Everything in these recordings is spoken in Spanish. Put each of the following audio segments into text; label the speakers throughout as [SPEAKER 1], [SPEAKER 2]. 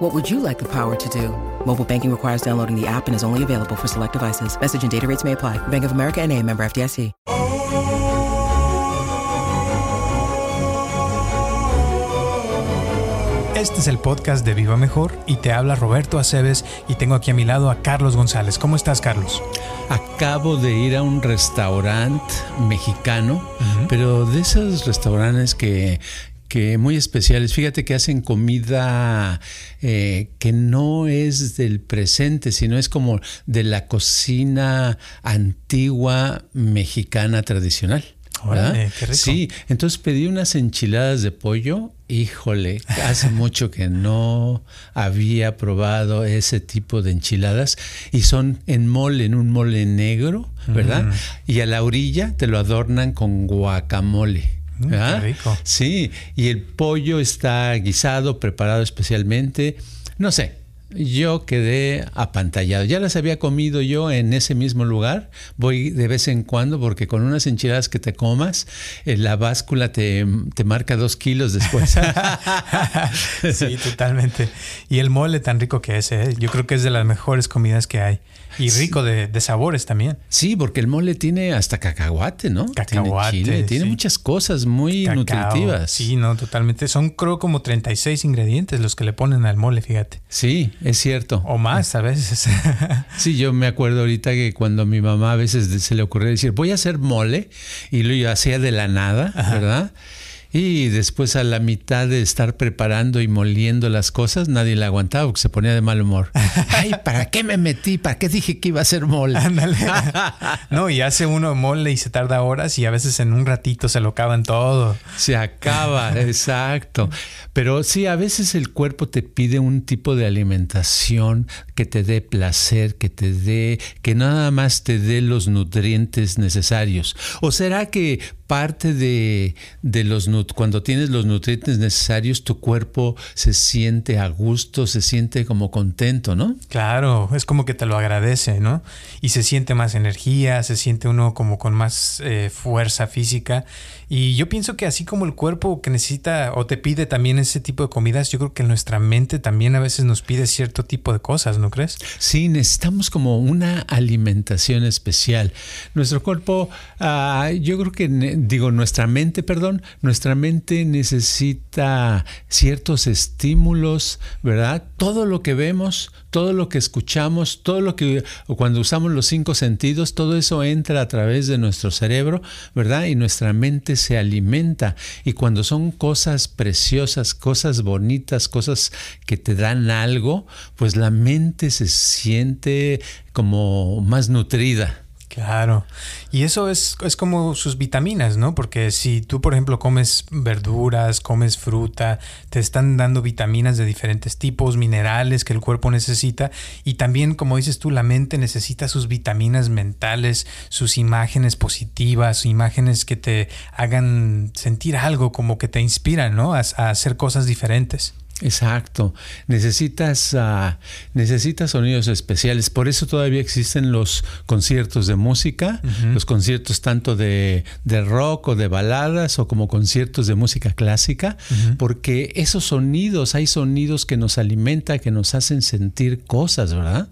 [SPEAKER 1] What would you like the power to do? Mobile banking requires downloading the app and is only available for select devices. Message and data rates may apply. Bank of America and a member FDIC.
[SPEAKER 2] Este es el podcast de Viva Mejor y te habla Roberto Aceves y tengo aquí a mi lado a Carlos González. ¿Cómo estás, Carlos?
[SPEAKER 3] Acabo de ir a un restaurante mexicano, pero de esos restaurantes que que muy especiales. Fíjate que hacen comida eh, que no es del presente, sino es como de la cocina antigua mexicana tradicional.
[SPEAKER 2] Órale, qué rico.
[SPEAKER 3] Sí, entonces pedí unas enchiladas de pollo. Híjole, hace mucho que no había probado ese tipo de enchiladas y son en mole, en un mole negro, ¿verdad?
[SPEAKER 2] Mm.
[SPEAKER 3] Y a la orilla te lo adornan con guacamole.
[SPEAKER 2] Mm, qué
[SPEAKER 3] ¿verdad?
[SPEAKER 2] rico.
[SPEAKER 3] Sí, y el pollo está guisado, preparado especialmente. No sé, yo quedé apantallado. Ya las había comido yo en ese mismo lugar. Voy de vez en cuando porque con unas enchiladas que te comas, eh, la báscula te, te marca dos kilos después.
[SPEAKER 2] sí, totalmente. Y el mole tan rico que es, ¿eh? yo creo que es de las mejores comidas que hay. Y rico de, de sabores también.
[SPEAKER 3] Sí, porque el mole tiene hasta cacahuate, ¿no?
[SPEAKER 2] Cacahuate,
[SPEAKER 3] Tiene, chile, tiene
[SPEAKER 2] sí.
[SPEAKER 3] muchas cosas muy
[SPEAKER 2] Cacao.
[SPEAKER 3] nutritivas.
[SPEAKER 2] Sí, no, totalmente. Son creo como 36 ingredientes los que le ponen al mole, fíjate.
[SPEAKER 3] Sí, es cierto.
[SPEAKER 2] O más a veces.
[SPEAKER 3] Sí, yo me acuerdo ahorita que cuando a mi mamá a veces se le ocurría decir, voy a hacer mole, y lo hacía de la nada, ¿verdad? Y después a la mitad de estar preparando y moliendo las cosas, nadie la aguantaba porque se ponía de mal humor. Ay, ¿para qué me metí? ¿Para qué dije que iba a hacer mole?
[SPEAKER 2] Ándale. no, y hace uno mole y se tarda horas y a veces en un ratito se lo acaban todo.
[SPEAKER 3] Se acaba, exacto. Pero sí, a veces el cuerpo te pide un tipo de alimentación que te dé placer, que te dé, que nada más te dé los nutrientes necesarios. ¿O será que parte de, de los cuando tienes los nutrientes necesarios, tu cuerpo se siente a gusto, se siente como contento, ¿no?
[SPEAKER 2] Claro, es como que te lo agradece, ¿no? Y se siente más energía, se siente uno como con más eh, fuerza física. Y yo pienso que así como el cuerpo que necesita o te pide también ese tipo de comidas, yo creo que nuestra mente también a veces nos pide cierto tipo de cosas, ¿no crees?
[SPEAKER 3] Sí, necesitamos como una alimentación especial. Nuestro cuerpo, ah, yo creo que, digo, nuestra mente, perdón, nuestra mente necesita ciertos estímulos, ¿verdad? Todo lo que vemos, todo lo que escuchamos, todo lo que, cuando usamos los cinco sentidos, todo eso entra a través de nuestro cerebro, ¿verdad? Y nuestra mente se alimenta. Y cuando son cosas preciosas, cosas bonitas, cosas que te dan algo, pues la mente se siente como más nutrida.
[SPEAKER 2] Claro. Y eso es, es como sus vitaminas, ¿no? Porque si tú, por ejemplo, comes verduras, comes fruta, te están dando vitaminas de diferentes tipos, minerales que el cuerpo necesita. Y también, como dices tú, la mente necesita sus vitaminas mentales, sus imágenes positivas, imágenes que te hagan sentir algo, como que te inspiran, ¿no? A, a hacer cosas diferentes.
[SPEAKER 3] Exacto. Necesitas, ah, necesitas sonidos especiales. Por eso todavía existen los conciertos de música, los conciertos tanto de, de rock o de baladas o como conciertos de música clásica, porque esos sonidos, hay sonidos que nos alimentan, que nos hacen sentir cosas, ¿verdad?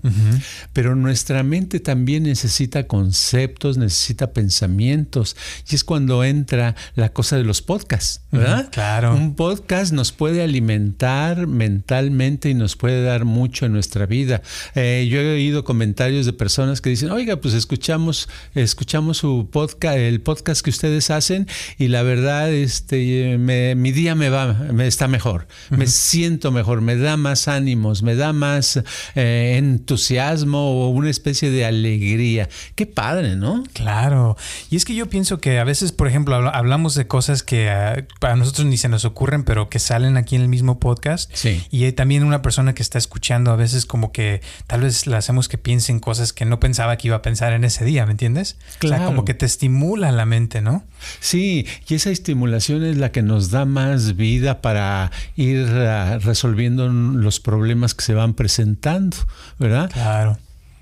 [SPEAKER 3] Pero nuestra mente también necesita conceptos, necesita pensamientos. Y es cuando entra la cosa de los podcasts, ¿verdad?
[SPEAKER 2] Claro.
[SPEAKER 3] Un podcast nos puede alimentar mentalmente y nos puede dar mucho en nuestra vida. Eh, yo he oído comentarios de personas que dicen, oiga, pues escuchamos, escuchamos su podcast, el podcast que ustedes hacen y la verdad, este, me- mi día me va, me está mejor, me siento mejor, me da más ánimos, me da más eh, entusiasmo o una especie de alegría. Qué padre, ¿no?
[SPEAKER 2] Claro. Y es que yo pienso que a veces, por ejemplo, habla- hablamos de cosas que ah, a nosotros ni se nos ocurren, pero que salen aquí en el mismo podcast. Podcast.
[SPEAKER 3] Sí.
[SPEAKER 2] Y hay también una persona que está escuchando a veces como que tal vez le hacemos que piense en cosas que no pensaba que iba a pensar en ese día, ¿me entiendes? O sea,
[SPEAKER 3] Claro.
[SPEAKER 2] como que te estimula la mente, ¿no?
[SPEAKER 3] Sí, y esa estimulación es la que nos da más vida para ir ah, resolviendo los problemas que se van presentando, ¿verdad?
[SPEAKER 2] Claro.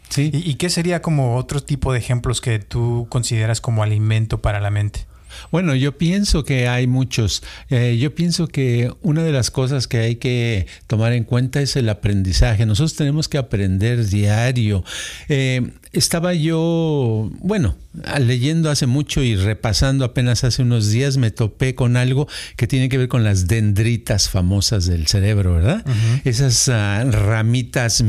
[SPEAKER 3] Sí.
[SPEAKER 2] ¿Y, y qué sería como otro tipo de ejemplos que tú consideras como alimento para la mente?
[SPEAKER 3] Bueno, yo pienso que hay muchos. Eh, yo pienso que una de las cosas que hay que tomar en cuenta es el aprendizaje. Nosotros tenemos que aprender diario. Eh, estaba yo, bueno, leyendo hace mucho y repasando apenas hace unos días, me topé con algo que tiene que ver con las dendritas famosas del cerebro, ¿verdad? Esas ah, ramitas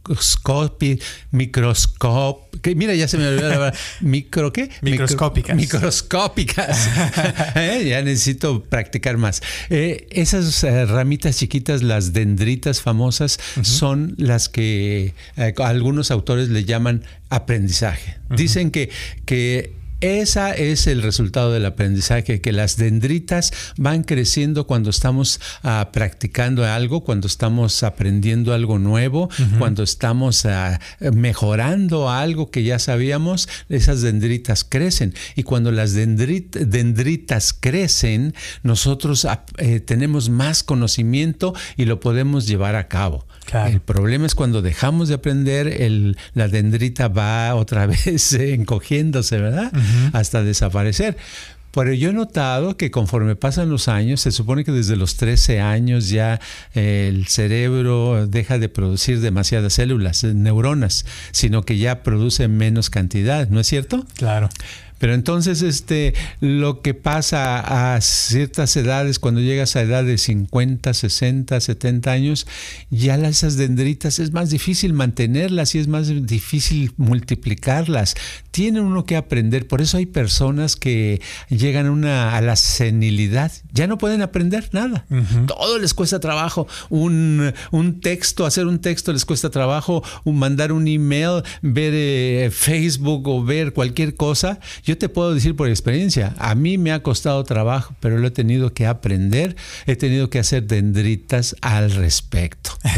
[SPEAKER 3] microscopi, microscop, que mira, ya se me olvidó la palabra. ¿Micro qué? Micro-
[SPEAKER 2] Microscópicas.
[SPEAKER 3] microscópicas. Eh, Ya necesito practicar más. Eh, esas eh, ramitas chiquitas, las dendritas famosas, son las que algunos autores le llaman aprendizaje. Dicen que, que esa es el resultado del aprendizaje, que las dendritas van creciendo cuando estamos ah, practicando algo, cuando estamos aprendiendo algo nuevo, cuando estamos ah, mejorando algo que ya sabíamos, esas dendritas crecen. Y cuando las dendrit- dendritas crecen, nosotros eh, tenemos más conocimiento y lo podemos llevar a cabo.
[SPEAKER 2] Claro.
[SPEAKER 3] El problema es cuando dejamos de aprender, el, la dendrita va otra vez encogiéndose, ¿verdad? Hasta desaparecer. Pero yo he notado que conforme pasan los años, se supone que desde los 13 años ya eh, el cerebro deja de producir demasiadas células, eh, neuronas, sino que ya produce menos cantidad, ¿no es cierto?
[SPEAKER 2] Claro.
[SPEAKER 3] Pero entonces, este, lo que pasa a ciertas edades, cuando llegas a edad de 50, 60, 70 años, ya las- esas dendritas es más difícil mantenerlas y es más difícil multiplicarlas. Tiene uno que aprender. Por eso hay personas que llegan a, una, a la senilidad. Ya no pueden aprender nada. Todo les cuesta trabajo. Un, un texto, hacer un texto les cuesta trabajo. Un, mandar un email, ver eh, Facebook o ver cualquier cosa. Yo te puedo decir por experiencia, a mí me ha costado trabajo, pero lo he tenido que aprender. He tenido que hacer dendritas al respecto.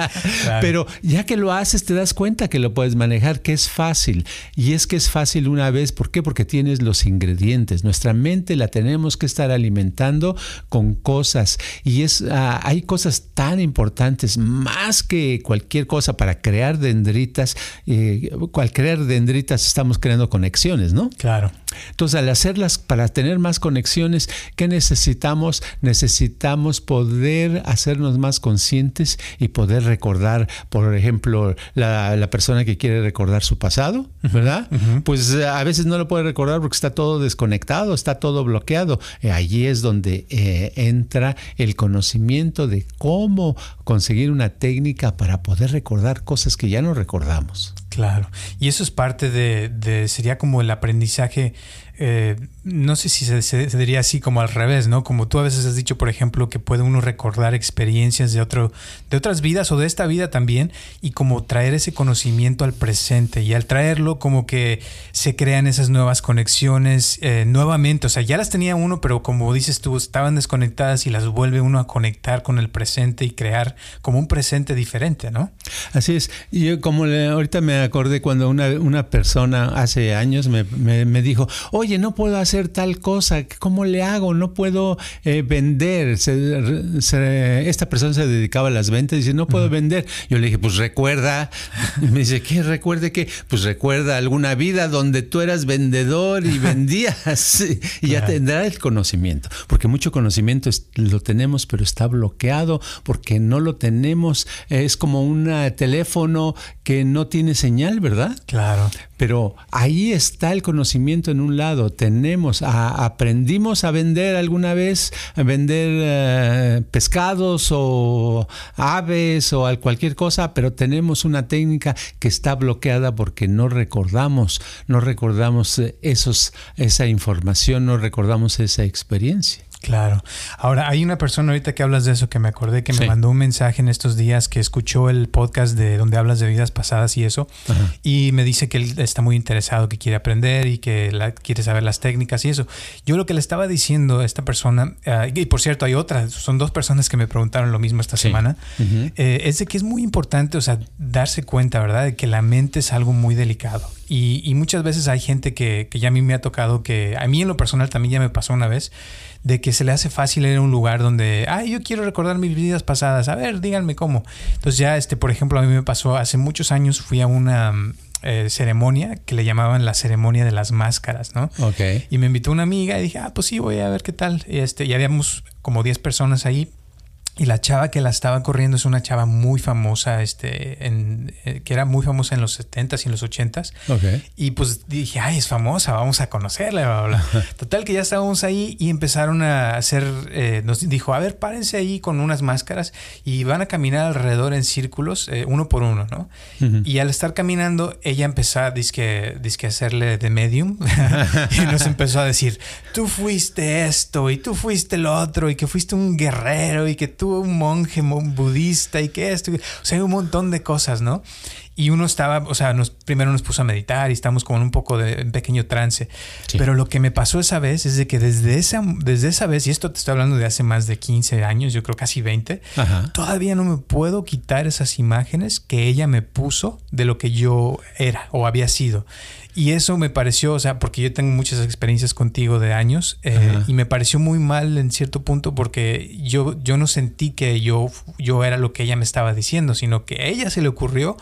[SPEAKER 3] Pero ya que lo haces, te das cuenta que lo puedes manejar, que es fácil. Y es que es fácil una vez, ¿por qué? Porque tienes los ingredientes. Nuestra mente la tenemos que estar alimentando con cosas. Y es, ah, hay cosas tan importantes, más que cualquier cosa para crear dendritas. Eh, al crear dendritas estamos creando conexiones, ¿no?
[SPEAKER 2] Claro.
[SPEAKER 3] Entonces, al hacerlas, para tener más conexiones, ¿qué necesitamos? Necesitamos poder hacernos más conscientes y poder recordar, por ejemplo, la, la persona que quiere recordar su pasado, ¿verdad? Pues eh, a veces no lo puede recordar porque está todo desconectado, está todo bloqueado. Eh, allí es donde eh, entra el conocimiento de cómo conseguir una técnica para poder recordar cosas que ya no recordamos.
[SPEAKER 2] Claro. Y eso es parte de, de sería como el aprendizaje, eh, no sé si se, diría así como al revés, ¿no? Como tú a veces has dicho, por ejemplo, que puede uno recordar experiencias de, otro, de otras vidas o de esta vida también y como traer ese conocimiento al presente y al traerlo como que se crean esas nuevas conexiones eh, nuevamente, o sea, ya las tenía uno, pero como dices tú, estaban desconectadas y las vuelve uno a conectar con el presente y crear como un presente diferente, ¿no?
[SPEAKER 3] Así es. Yo como le- ahorita me acordé cuando una, una persona hace años me, me- me dijo, oye, no puedo hacer tal cosa, ¿cómo le hago? No puedo eh, vender. Se- se- esta persona se dedicaba a las ventas y dice, no puedo vender. Yo le dije, pues recuerda. Me dice, ¿qué recuerde qué? Pues recuerda alguna vida donde tú eras vendedor y vendías y ya tendrá el conocimiento. Porque mucho conocimiento es- lo tenemos, pero está bloqueado porque no lo tenemos. Es como un teléfono que no tiene señal, ¿verdad?
[SPEAKER 2] Claro.
[SPEAKER 3] Pero ahí está el conocimiento en un lado. Tenemos, aprendimos a vender alguna vez, a vender eh, pescados o aves o al- cualquier cosa, pero tenemos una técnica que está bloqueada porque no recordamos, no recordamos eh, esos, esa información, no recordamos esa experiencia.
[SPEAKER 2] Claro. Ahora, hay una persona ahorita que hablas de eso que me acordé que me mandó un mensaje en estos días que escuchó el podcast de donde hablas de vidas pasadas y eso. Y me dice que él está muy interesado, que quiere aprender y que quiere saber las técnicas y eso. Yo lo que le estaba diciendo a esta persona, ah, y por cierto, hay otras, son dos personas que me preguntaron lo mismo esta semana, eh, es de que es muy importante, o sea, darse cuenta, ¿verdad?, de que la mente es algo muy delicado. Y, muchas veces hay gente que, que ya a mí me ha tocado, que a mí en lo personal también ya me pasó una vez, de que se le hace fácil ir a un lugar donde, ay, yo quiero recordar mis vidas pasadas, a ver, díganme cómo. Entonces ya, este, por ejemplo, a mí me pasó, hace muchos años fui a una eh, ceremonia que le llamaban la ceremonia de las máscaras, ¿no?
[SPEAKER 3] Ok.
[SPEAKER 2] Y me invitó una amiga y dije, ah, pues sí, voy a ver qué tal. Y, este, y habíamos como 10 personas ahí y la chava que la estaba corriendo es una chava muy famosa, este, en, eh, que era muy famosa en los 70s y en los 80s. Y pues dije, ay, es famosa, vamos a conocerla. Total que ya estábamos ahí y empezaron a hacer, eh, nos dijo, a ver, párense ahí con unas máscaras y van a caminar alrededor en círculos, eh, uno por uno, ¿no? Y al estar caminando, ella empezó a disque, disque hacerle de medium y nos empezó a decir, tú fuiste esto y tú fuiste lo otro y que fuiste un guerrero y que tú un monje budista y que esto. O sea, hay un montón de cosas, ¿no? Y uno estaba, o sea, nos, primero nos puso a meditar y estamos como en un poco de pequeño trance. Pero lo que me pasó esa vez es de que desde esa, desde esa vez, y esto te estoy hablando de hace más de 15 años, yo creo casi 20, todavía no me puedo quitar esas imágenes que ella me puso de lo que yo era o había sido. Y eso me pareció, o sea, porque yo tengo muchas experiencias contigo de años eh, y me pareció muy mal en cierto punto porque yo, yo no sentí que yo, yo era lo que ella me estaba diciendo, sino que a ella se le ocurrió,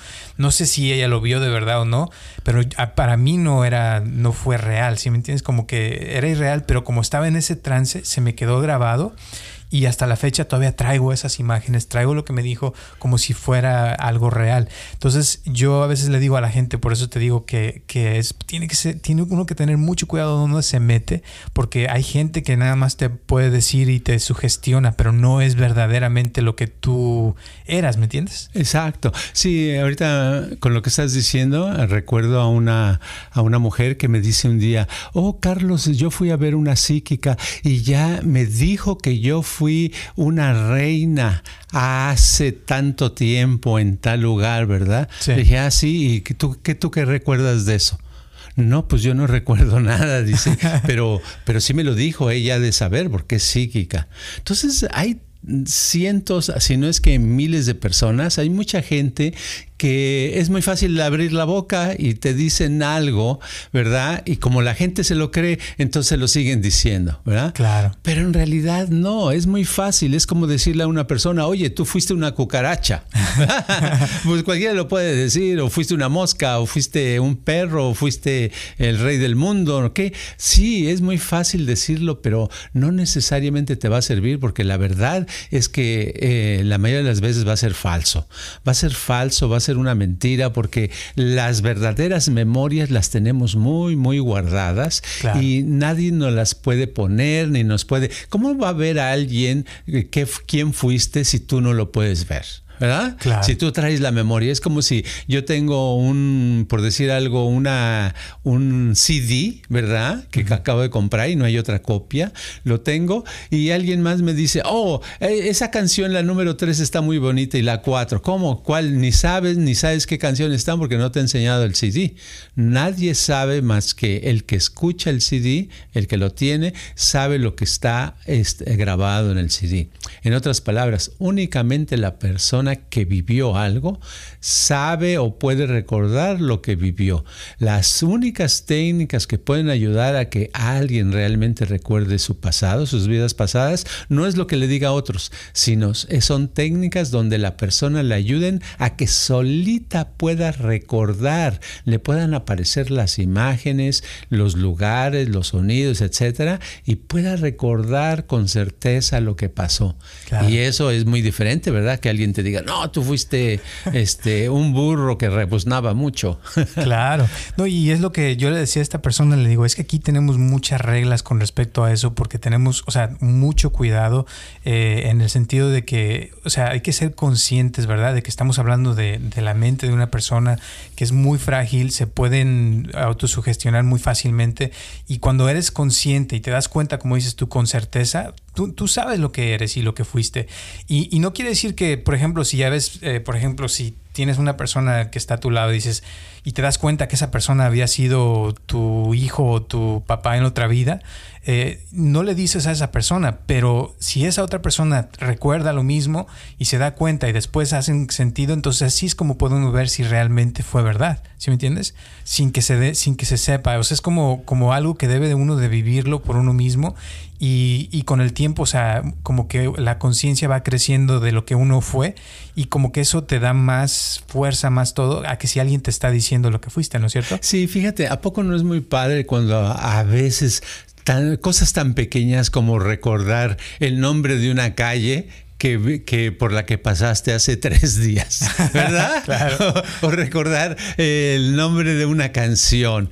[SPEAKER 2] no sé si ella lo vio de verdad o no, pero para mí no era, no fue real, ¿sí me entiendes? Como que era irreal, pero como estaba en ese trance, se me quedó grabado y hasta la fecha todavía traigo esas imágenes, traigo lo que me dijo como si fuera algo real. Entonces yo a veces le digo a la gente, por eso te digo que, que es, tiene, que ser, tiene uno que tener mucho cuidado donde se mete, porque hay gente que nada más te puede decir y te sugestiona, pero no es verdaderamente lo que tú eras, ¿me entiendes?
[SPEAKER 3] Exacto. Sí, ahorita con lo que estás diciendo, recuerdo a una, a una mujer que me dice un día, oh Carlos, yo fui a ver una psíquica y ya me dijo que yo fui fui una reina hace tanto tiempo en tal lugar, ¿verdad? Dije, ah, sí, ¿y tú qué, tú qué recuerdas de eso? No, pues yo no recuerdo nada, dice, pero, pero sí me lo dijo ella de saber porque es psíquica. Entonces hay cientos, si no es que miles de personas, hay mucha gente que es muy fácil abrir la boca y te dicen algo, ¿verdad? Y como la gente se lo cree, entonces lo siguen diciendo, ¿verdad?
[SPEAKER 2] Claro.
[SPEAKER 3] Pero en realidad no, es muy fácil, es como decirle a una persona, oye, tú fuiste una cucaracha. pues cualquiera lo puede decir, o fuiste una mosca, o fuiste un perro, o fuiste el rey del mundo, ¿ok? Sí, es muy fácil decirlo, pero no necesariamente te va a servir porque la verdad es que eh, la mayoría de las veces va a ser falso. Va a ser falso, va a ser una mentira porque las verdaderas memorias las tenemos muy, muy guardadas y nadie nos las puede poner ni nos puede... ¿Cómo va a ver a alguien que, quién fuiste si tú no lo puedes ver? ¿Verdad? Si tú traes la memoria, es como si yo tengo un, por decir algo, una, un CD, ¿verdad? Que acabo de comprar y no hay otra copia, lo tengo y alguien más me dice, oh, e, esa canción, la número 3 está muy bonita y la 4, ¿cómo? ¿Cuál? Ni sabes, ni sabes qué canción están porque no te he enseñado el CD. Nadie sabe más que el que escucha el CD, el que lo tiene, sabe lo que está este, grabado en el CD. En otras palabras, únicamente la persona que vivió algo sabe o puede recordar lo que vivió. Las únicas técnicas que pueden ayudar a que alguien realmente recuerde su pasado, sus vidas pasadas, no es lo que le diga a otros, sino son técnicas donde la persona le ayuden a que solita pueda recordar, le puedan aparecer las imágenes, los lugares, los sonidos, etcétera, y pueda recordar con certeza lo que pasó. Y eso es muy diferente, ¿verdad? Que alguien te diga, no, tú fuiste este, un burro que rebuznaba mucho.
[SPEAKER 2] claro. No, y es lo que yo le decía a esta persona, le digo, es que aquí tenemos muchas reglas con respecto a eso, porque tenemos, o sea, mucho cuidado eh, en el sentido de que, o sea, hay que ser conscientes, ¿verdad? De que estamos hablando de, de la mente de una persona que es muy frágil, se pueden autosugestionar muy fácilmente, y cuando eres consciente y te das cuenta, como dices tú, con certeza, tú, sabes lo que eres y lo que fuiste. Y, y no quiere decir que, por ejemplo, si ya ves, eh, por ejemplo, si tienes una persona que está a tu lado y dices, y te das cuenta que esa persona había sido tu hijo o tu papá en otra vida, eh, no le dices a esa persona, pero si esa otra persona recuerda lo mismo y se da cuenta y después hacen sentido, entonces así es como podemos ver si realmente fue verdad, ¿sí me entiendes? Sin que se dé, sin que se sepa, o sea, es como, como algo que debe de uno de vivirlo por uno mismo y, y con el tiempo, o sea, como que la conciencia va creciendo de lo que uno fue y como que eso te da más fuerza, más todo, a que si alguien te está diciendo lo que fuiste, ¿no es cierto?
[SPEAKER 3] Sí, fíjate, ¿a poco no es muy padre cuando a veces cosas tan pequeñas como recordar el nombre de una calle que, que, por la que pasaste hace tres días, ¿verdad?
[SPEAKER 2] claro.
[SPEAKER 3] o, recordar el nombre de una canción.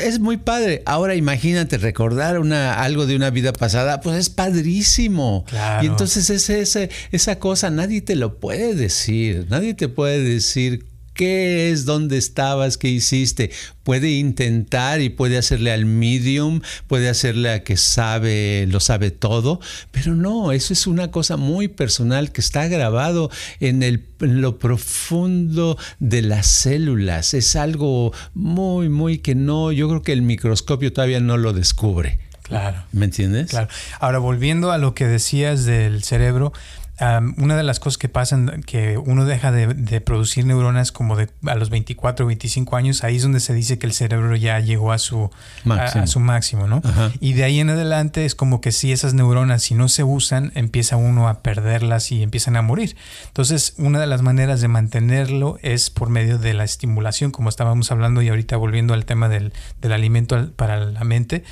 [SPEAKER 3] es muy padre. Ahora imagínate recordar una, algo de una vida pasada, pues es padrísimo.
[SPEAKER 2] Claro.
[SPEAKER 3] Y entonces ese, ese, esa cosa nadie te lo puede decir. Nadie te puede decir qué es, dónde estabas, qué hiciste. Puede intentar y puede hacerle al medium, puede hacerle a que sabe, lo sabe todo, pero no, eso es una cosa muy personal que está grabado en, el, en lo profundo de las células. Es algo muy, muy que no, yo creo que el microscopio todavía no lo descubre.
[SPEAKER 2] Claro.
[SPEAKER 3] ¿Me entiendes?
[SPEAKER 2] Claro. Ahora, volviendo a lo que decías del cerebro, Um, una de las cosas que pasan, que uno deja de, de, producir neuronas como de a los 24 o 25 años, ahí es donde se dice que el cerebro ya llegó a su máximo, a, a su máximo ¿no?
[SPEAKER 3] Ajá.
[SPEAKER 2] Y de ahí en adelante es como que si esas neuronas, si no se usan, empieza uno a perderlas y empiezan a morir. Entonces, una de las maneras de mantenerlo es por medio de la estimulación, como estábamos hablando y ahorita volviendo al tema del, del alimento para la mente.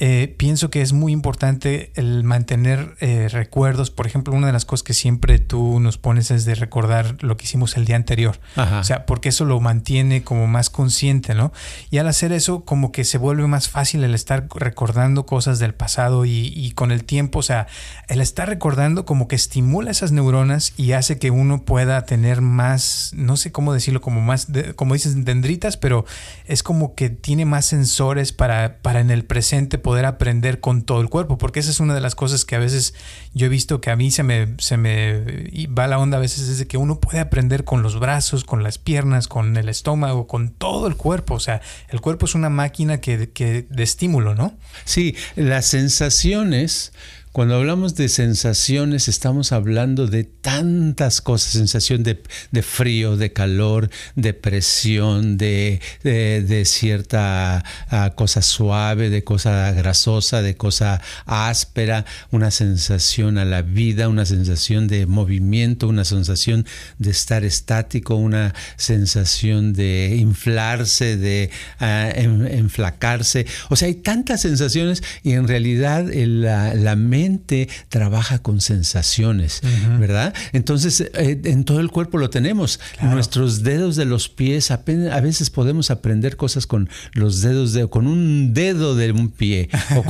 [SPEAKER 2] Eh, pienso que es muy importante el mantener eh, recuerdos. Por ejemplo, una de las cosas que siempre tú nos pones es de recordar lo que hicimos el día anterior.
[SPEAKER 3] Ajá.
[SPEAKER 2] O sea, porque eso lo mantiene como más consciente, ¿no? Y al hacer eso, como que se vuelve más fácil el estar recordando cosas del pasado y, y con el tiempo, o sea, el estar recordando como que estimula esas neuronas y hace que uno pueda tener más, no sé cómo decirlo, como más, de, como dices, dendritas, pero es como que tiene más sensores para, para en el presente poder aprender con todo el cuerpo, porque esa es una de las cosas que a veces yo he visto que a mí se me, se me va la onda a veces, es de que uno puede aprender con los brazos, con las piernas, con el estómago, con todo el cuerpo, o sea, el cuerpo es una máquina que, que de estímulo, ¿no?
[SPEAKER 3] Sí, las sensaciones cuando hablamos de sensaciones, estamos hablando de tantas cosas, sensación de, de frío, de calor, de presión, de, de, cierta uh, cosa suave, de cosa grasosa, de cosa áspera, una sensación a la vida, una sensación de movimiento, una sensación de estar estático, una sensación de inflarse, de en, enflacarse. O sea, hay tantas sensaciones y en realidad la, la mente trabaja con sensaciones, uh -huh. ¿verdad? Entonces, eh, en todo el cuerpo lo tenemos.
[SPEAKER 2] Claro.
[SPEAKER 3] Nuestros dedos de los pies, apenas, a veces podemos aprender cosas con los dedos de, con un dedo de un pie, o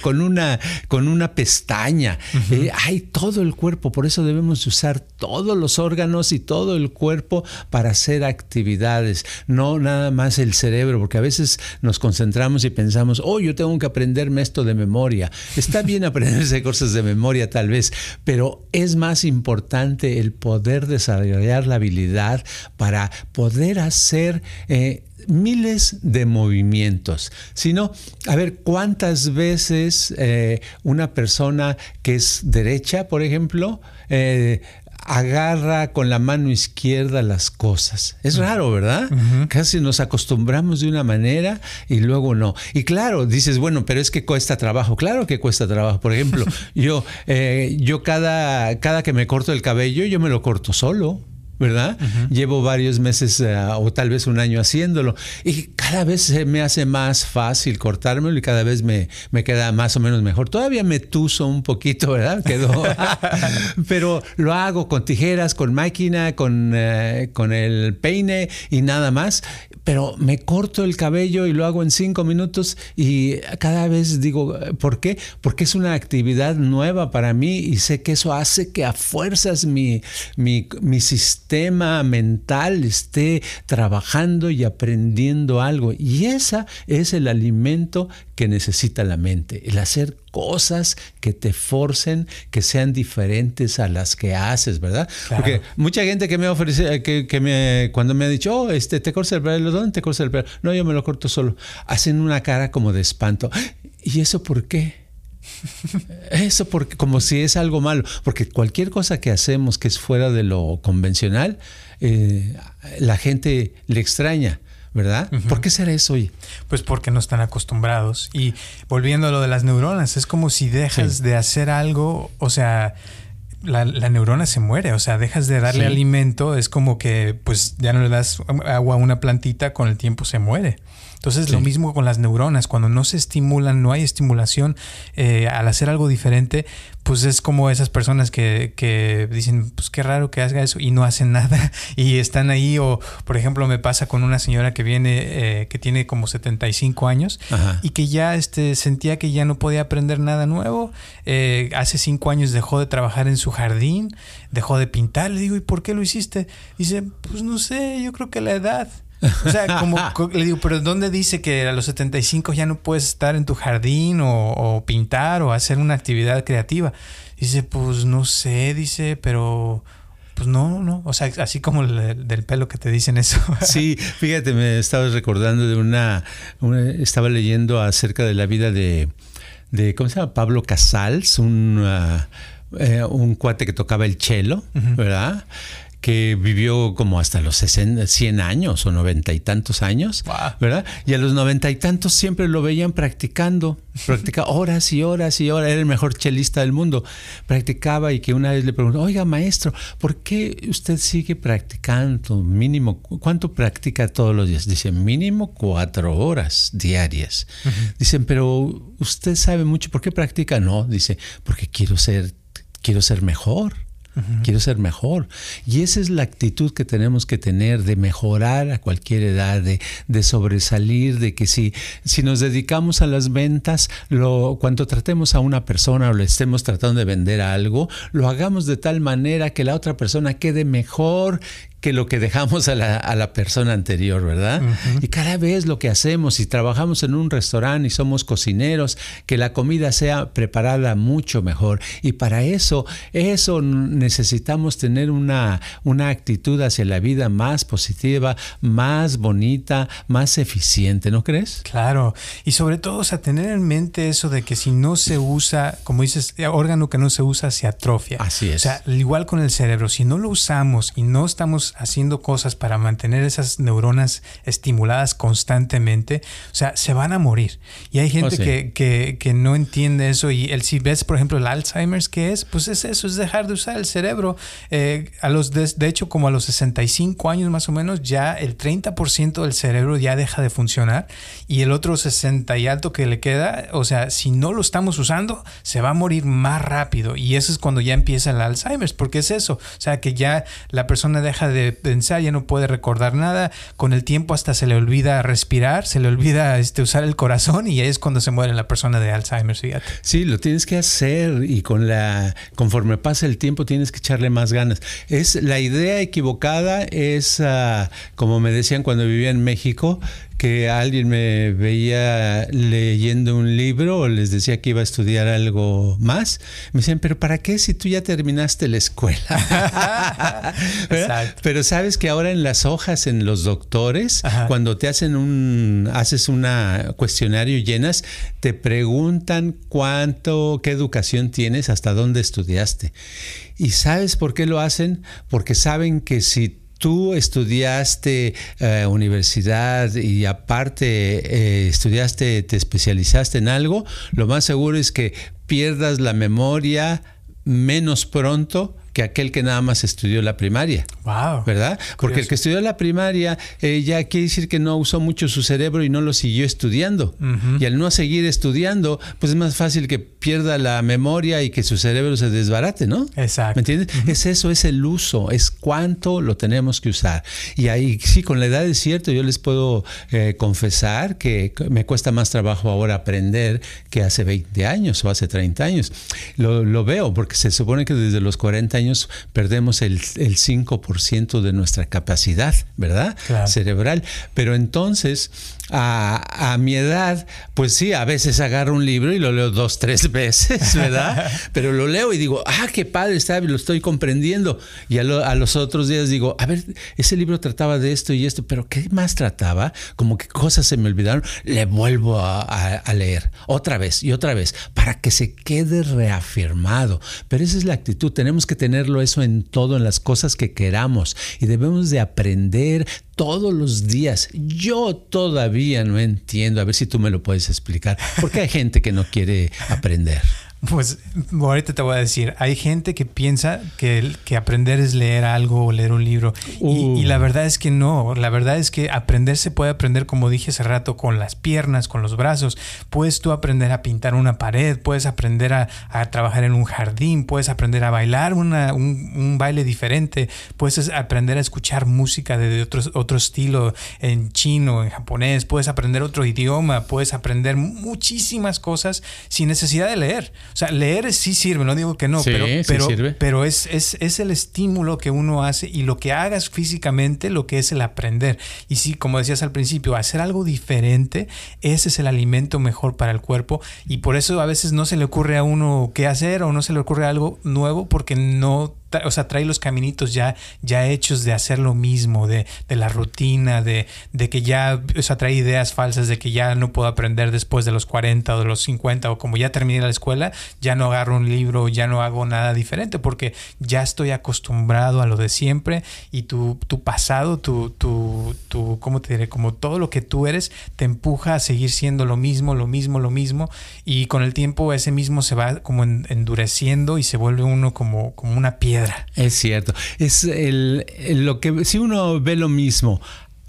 [SPEAKER 3] con una, con una pestaña. Uh -huh. eh, hay todo el cuerpo, por eso debemos usar todos los órganos y todo el cuerpo para hacer actividades, no nada más el cerebro, porque a veces nos concentramos y pensamos, oh, yo tengo que aprenderme esto de memoria. Está bien aprenderse cosas de memoria tal vez, pero es más importante el poder desarrollar la habilidad para poder hacer eh, miles de movimientos, sino a ver cuántas veces eh, una persona que es derecha, por ejemplo, eh, agarra con la mano izquierda las cosas. Es raro, ¿verdad? Uh -huh. Casi nos acostumbramos de una manera y luego no. Y claro, dices, bueno, pero es que cuesta trabajo. Claro que cuesta trabajo. Por ejemplo, yo, eh, yo cada, cada que me corto el cabello, yo me lo corto solo. ¿Verdad? Uh -huh. Llevo varios meses uh, o tal vez un año haciéndolo y cada vez se me hace más fácil cortármelo y cada vez me, me queda más o menos mejor. Todavía me tuso un poquito, ¿verdad? Quedó. Pero lo hago con tijeras, con máquina, con, uh, con el peine y nada más. Pero me corto el cabello y lo hago en cinco minutos y cada vez digo, ¿por qué? Porque es una actividad nueva para mí y sé que eso hace que a fuerzas mi, mi, sistema mental esté trabajando y aprendiendo algo. Y esa es el alimento que necesita la mente, el hacer cosas que te forcen que sean diferentes a las que haces, ¿verdad? Porque mucha gente que me ofrece, que, que, me, cuando me ha dicho, oh, este, te cortas el pelo, ¿dónde te cortas el pelo? No, yo me lo corto solo. Hacen una cara como de espanto. ¿Y eso por qué? Eso porque como si es algo malo, porque cualquier cosa que hacemos que es fuera de lo convencional, eh, la gente le extraña. ¿Verdad? ¿Por qué será eso hoy?
[SPEAKER 2] Pues porque no están acostumbrados. Y volviendo a lo de las neuronas, es como si dejas de hacer algo, o sea, la, neurona se muere, o sea, dejas de darle alimento, es como que pues ya no le das agua a una plantita, con el tiempo se muere. Entonces, lo mismo con las neuronas, cuando no se estimulan, no hay estimulación eh, al hacer algo diferente, pues es como esas personas que, que, dicen, pues qué raro que haga eso y no hacen nada y están ahí. O, por ejemplo, me pasa con una señora que viene, eh, que tiene como 75 años y que ya este, sentía que ya no podía aprender nada nuevo. Eh, hace cinco años dejó de trabajar en su jardín, dejó de pintar. Le digo, ¿y por qué lo hiciste? Dice, pues no sé, yo creo que la edad. O sea, como le digo, pero ¿dónde dice que a los 75 ya no puedes estar en tu jardín o, pintar o hacer una actividad creativa? Dice, pues no sé, dice, pero pues no, no, o sea, así como el, del pelo que te dicen eso.
[SPEAKER 3] Sí, fíjate, me estaba recordando de una, estaba leyendo acerca de la vida de, de ¿cómo se llama? Pablo Casals, un, uh, eh, un cuate que tocaba el cello, ¿verdad? Que vivió como hasta los 60, 100 años o noventa y tantos años, ¿verdad? Y a los noventa y tantos siempre lo veían practicando, practicaba horas y horas y horas, era el mejor chelista del mundo, practicaba y que una vez le preguntó, oiga maestro, ¿por qué usted sigue practicando? Mínimo, ¿cuánto practica todos los días? Dice, mínimo cuatro horas diarias. Dicen, pero usted sabe mucho, ¿por qué practica? No, dice, porque quiero ser, quiero ser mejor. Quiero ser mejor. Y esa es la actitud que tenemos que tener de mejorar a cualquier edad, de, de sobresalir, de que si, si nos dedicamos a las ventas, lo, cuando tratemos a una persona o le estemos tratando de vender algo, lo hagamos de tal manera que la otra persona quede mejor, que lo que dejamos a la, a la persona anterior, ¿verdad? Y cada vez lo que hacemos, si trabajamos en un restaurante y somos cocineros, que la comida sea preparada mucho mejor. Y para eso, eso necesitamos tener una, una actitud hacia la vida más positiva, más bonita, más eficiente, ¿no crees?
[SPEAKER 2] Claro. Y sobre todo, o sea, tener en mente eso de que si no se usa, como dices, órgano que no se usa se atrofia.
[SPEAKER 3] Así es.
[SPEAKER 2] O sea, igual con el cerebro, si no lo usamos y no estamos haciendo cosas para mantener esas neuronas estimuladas constantemente, o sea, se van a morir. Y hay gente oh, que, que, no entiende eso. Y el, si ves, por ejemplo, el Alzheimer's, ¿qué es? Pues es eso, es dejar de usar el cerebro. Eh, a los de, hecho, como a los 65 años más o menos, ya el 30% del cerebro ya deja de funcionar. Y el otro 60 y alto que le queda, o sea, si no lo estamos usando, se va a morir más rápido. Y eso es cuando ya empieza el Alzheimer's, porque es eso. O sea, que ya la persona deja de pensar, ya no puede recordar nada. Con el tiempo hasta se le olvida respirar, se le olvida este, usar el corazón y ahí es cuando se muere la persona de Alzheimer,
[SPEAKER 3] Sí, lo tienes que hacer y con la conforme pasa el tiempo tienes que echarle más ganas. Es la idea equivocada es ah, como me decían cuando vivía en México, que alguien me veía leyendo un libro o les decía que iba a estudiar algo más, me decían, pero ¿para qué si tú ya terminaste la escuela? pero sabes que ahora en las hojas, en los doctores, cuando te hacen un, haces un cuestionario y llenas, te preguntan cuánto, qué educación tienes, hasta dónde estudiaste. ¿Y sabes por qué lo hacen? Porque saben que si tú estudiaste eh, universidad y aparte eh, estudiaste, te especializaste en algo, lo más seguro es que pierdas la memoria menos pronto que aquel que nada más estudió la primaria.
[SPEAKER 2] Wow.
[SPEAKER 3] ¿Verdad? Porque el que estudió la primaria eh, ya quiere decir que no usó mucho su cerebro y no lo siguió estudiando. Y al no seguir estudiando, pues es más fácil que pierda la memoria y que su cerebro se desbarate, ¿no?
[SPEAKER 2] Exacto.
[SPEAKER 3] ¿Me entiendes? Es eso, es el uso, es cuánto lo tenemos que usar. Y ahí sí, con la edad es cierto, yo les puedo eh, confesar que me cuesta más trabajo ahora aprender que hace 20 años o hace 30 años. Lo, lo veo porque se supone que desde los 40 años perdemos el, el 5% de nuestra capacidad, ¿verdad? Cerebral. Pero entonces a, mi edad, pues sí, a veces agarro un libro y lo leo dos, tres veces, ¿verdad? Pero lo leo y digo, ah, qué padre está, lo estoy comprendiendo. Y a, los otros días digo, a ver, ese libro trataba de esto y esto, pero ¿qué más trataba? Como que cosas se me olvidaron, le vuelvo a, leer otra vez y otra vez para que se quede reafirmado. Pero esa es la actitud, tenemos que tenerlo eso en todo, en las cosas que queramos y debemos de aprender todos los días. Yo todavía no entiendo, a ver si tú me lo puedes explicar, porque hay gente que no quiere aprender.
[SPEAKER 2] Pues ahorita te voy a decir, hay gente que piensa que, que aprender es leer algo o leer un libro. Y, la uh. verdad es que no, la verdad es que aprender se puede aprender, como dije hace rato, con las piernas, con los brazos. Puedes tú aprender a pintar una pared, puedes aprender a, trabajar en un jardín, puedes aprender a bailar una, un, baile diferente, puedes aprender a escuchar música de otro, otro estilo en chino, en japonés, puedes aprender otro idioma, puedes aprender muchísimas cosas sin necesidad de leer. O sea, leer sí sirve, no digo que no, pero, pero, pero es, es, es, el estímulo que uno hace y lo que hagas físicamente, lo que es el aprender. Y sí, como decías al principio, hacer algo diferente, ese es el alimento mejor para el cuerpo y por eso a veces no se le ocurre a uno qué hacer o no se le ocurre algo nuevo porque no o sea, trae los caminitos ya, ya hechos de hacer lo mismo, de, de la rutina, de, de, que ya, o sea, trae ideas falsas de que ya no puedo aprender después de los 40 o de los 50 o como ya terminé la escuela, ya no agarro un libro, ya no hago nada diferente porque ya estoy acostumbrado a lo de siempre y tu, tu pasado, tu, tu, tu, ¿cómo te diré? Como todo lo que tú eres te empuja a seguir siendo lo mismo, lo mismo, lo mismo y con el tiempo ese mismo se va como endureciendo y se vuelve uno como, como una piedra
[SPEAKER 3] es cierto. Es el, lo que si uno ve lo mismo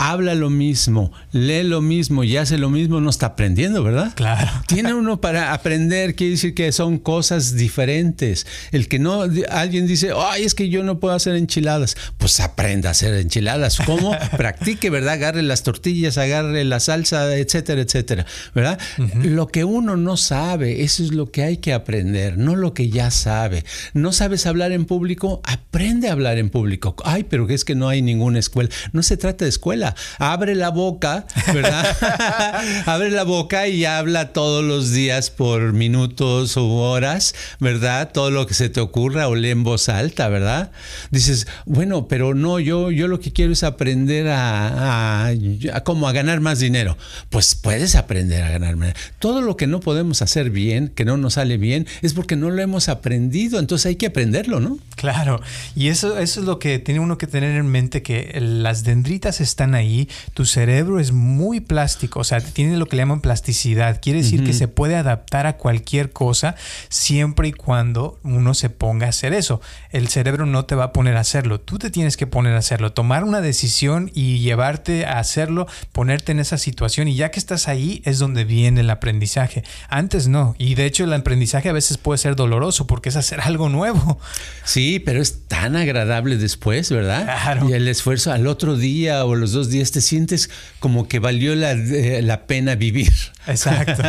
[SPEAKER 3] habla lo mismo, lee lo mismo y hace lo mismo, no está aprendiendo, ¿verdad?
[SPEAKER 2] Claro.
[SPEAKER 3] Tiene uno para aprender, quiere decir que son cosas diferentes. El que no, alguien dice, ay, es que yo no puedo hacer enchiladas. Pues aprenda a hacer enchiladas. ¿Cómo? Practique, ¿verdad? Agarre las tortillas, agarre la salsa, etcétera, etcétera, ¿verdad? Lo que uno no sabe, eso es lo que hay que aprender, no lo que ya sabe. ¿No sabes hablar en público? Aprende a hablar en público. Ay, pero es que no hay ninguna escuela. No se trata de escuela Abre la boca, ¿verdad? Abre la boca y habla todos los días por minutos u horas, ¿verdad? Todo lo que se te ocurra o lee en voz alta, ¿verdad? Dices, bueno, pero no, yo, yo lo que quiero es aprender a, a, como a ganar más dinero. Pues puedes aprender a ganar más. Todo lo que no podemos hacer bien, que no nos sale bien, es porque no lo hemos aprendido. Entonces hay que aprenderlo, ¿no?
[SPEAKER 2] Claro. Y eso, eso es lo que tiene uno que tener en mente, que las dendritas están ahí, tu cerebro es muy plástico, o sea, tiene lo que le llaman plasticidad. Quiere decir que se puede adaptar a cualquier cosa siempre y cuando uno se ponga a hacer eso. El cerebro no te va a poner a hacerlo, tú te tienes que poner a hacerlo, tomar una decisión y llevarte a hacerlo, ponerte en esa situación y ya que estás ahí es donde viene el aprendizaje. Antes no, y de hecho el aprendizaje a veces puede ser doloroso porque es hacer algo nuevo.
[SPEAKER 3] Sí, pero es tan agradable después, ¿verdad? Claro. Y el esfuerzo al otro día o los dos días te sientes como que valió la, eh, la pena vivir.
[SPEAKER 2] Exacto,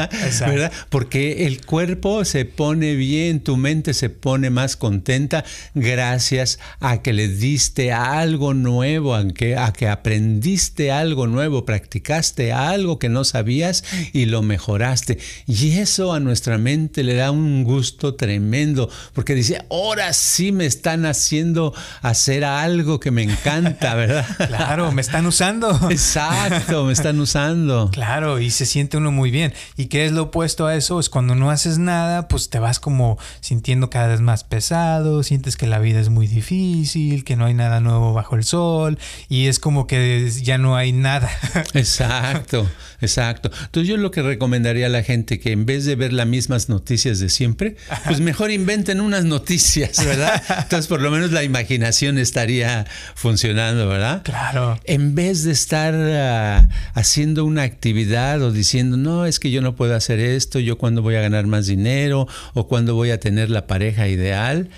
[SPEAKER 3] ¿verdad? Porque el cuerpo se pone bien, tu mente se pone más contenta gracias a que le diste algo nuevo, a que, a que aprendiste algo nuevo, practicaste algo que no sabías y lo mejoraste. Y eso a nuestra mente le da un gusto tremendo, porque dice, ahora sí me están haciendo hacer algo que me encanta, ¿verdad?
[SPEAKER 2] Claro, me están usando.
[SPEAKER 3] Exacto, me están usando.
[SPEAKER 2] Claro, y se siente uno muy bien. ¿Y qué es lo opuesto a eso? Es cuando no haces nada, pues te vas como sintiendo cada vez más pesado, sientes que la vida es muy difícil, que no hay nada nuevo bajo el sol, y es como que ya no hay nada.
[SPEAKER 3] Exacto, exacto. Entonces yo lo que recomendaría a la gente que en vez de ver las mismas noticias de siempre, pues mejor inventen unas noticias, ¿verdad? Entonces por lo menos la imaginación estaría funcionando, ¿verdad?
[SPEAKER 2] Claro.
[SPEAKER 3] En vez de estar ah, haciendo una actividad o diciendo, no, es que yo no puedo hacer esto, yo cuando voy a ganar más dinero o cuando voy a tener la pareja ideal,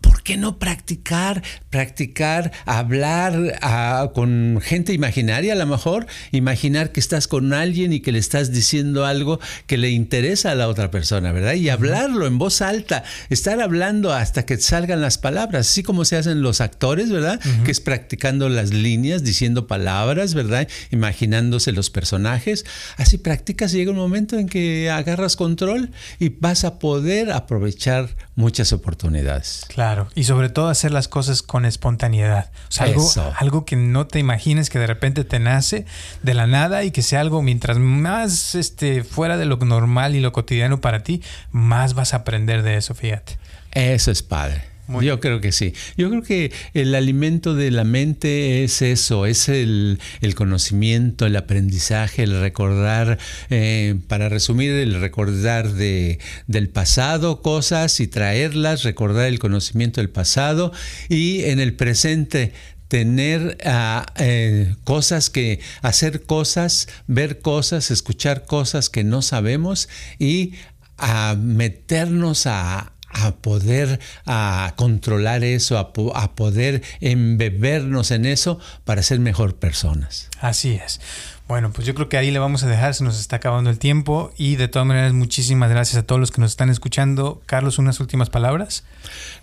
[SPEAKER 3] ¿por qué no practicar? Practicar, hablar ah, con gente imaginaria a lo mejor, imaginar que estás con alguien y que le estás diciendo algo que le interesa a la otra persona, ¿verdad? Y hablarlo en voz alta, estar hablando hasta que salgan las palabras, así como se hacen los actores, ¿verdad? Que es practicando las líneas, diciendo palabras, ¿verdad? Imaginándose los personajes. Así practicas y llega un momento en que agarras control y vas a poder aprovechar muchas oportunidades.
[SPEAKER 2] Claro, y sobre todo hacer las cosas con espontaneidad. O sea, algo, algo, que no te imagines que de repente te nace de la nada y que sea algo mientras más este, fuera de lo normal y lo cotidiano para ti, más vas a aprender de eso, fíjate.
[SPEAKER 3] Eso es padre. Yo creo que sí. Yo creo que el alimento de la mente es eso, es el, conocimiento, el aprendizaje, el recordar, eh, para resumir, el recordar de, del pasado cosas y traerlas, recordar el conocimiento del pasado y en el presente tener ah, eh, cosas que hacer cosas, ver cosas, escuchar cosas que no sabemos y a meternos a, a poder a controlar eso, a, poder embebernos en eso para ser mejor personas.
[SPEAKER 2] Así es. Bueno, pues yo creo que ahí le vamos a dejar, se nos está acabando el tiempo y de todas maneras muchísimas gracias a todos los que nos están escuchando. Carlos, unas últimas palabras.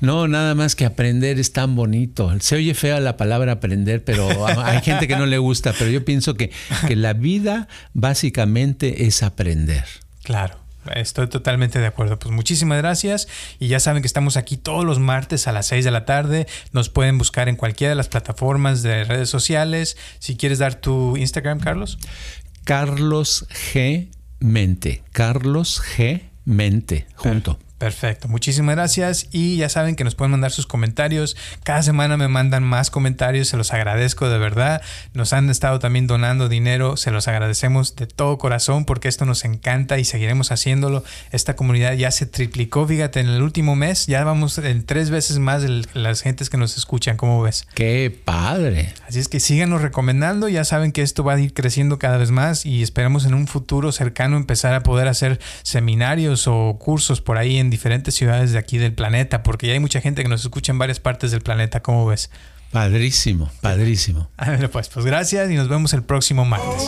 [SPEAKER 3] No, nada más que aprender es tan bonito. Se oye fea la palabra aprender, pero hay gente que no le gusta, pero yo pienso que, que la vida básicamente es aprender.
[SPEAKER 2] Claro. Estoy totalmente de acuerdo. Pues muchísimas gracias. Y ya saben que estamos aquí todos los martes a las 6 de la tarde. Nos pueden buscar en cualquiera de las plataformas de redes sociales. Si quieres dar tu Instagram, Carlos.
[SPEAKER 3] Carlos G. Mente. Carlos G. Mente. Junto.
[SPEAKER 2] Muchísimas gracias y ya saben que nos pueden mandar sus comentarios. Cada semana me mandan más comentarios, se los agradezco de verdad. Nos han estado también donando dinero, se los agradecemos de todo corazón porque esto nos encanta y seguiremos haciéndolo. Esta comunidad ya se triplicó, fíjate, en el último mes ya vamos en tres veces más de las gentes que nos escuchan, ¿cómo ves?
[SPEAKER 3] Qué padre.
[SPEAKER 2] Así es que síganos recomendando, ya saben que esto va a ir creciendo cada vez más y esperamos en un futuro cercano empezar a poder hacer seminarios o cursos por ahí en diferentes ciudades de aquí del planeta, porque ya hay mucha gente que nos escucha en varias partes del planeta. ¿Cómo ves?
[SPEAKER 3] Padrísimo, padrísimo.
[SPEAKER 2] pues, pues gracias y nos vemos el próximo martes.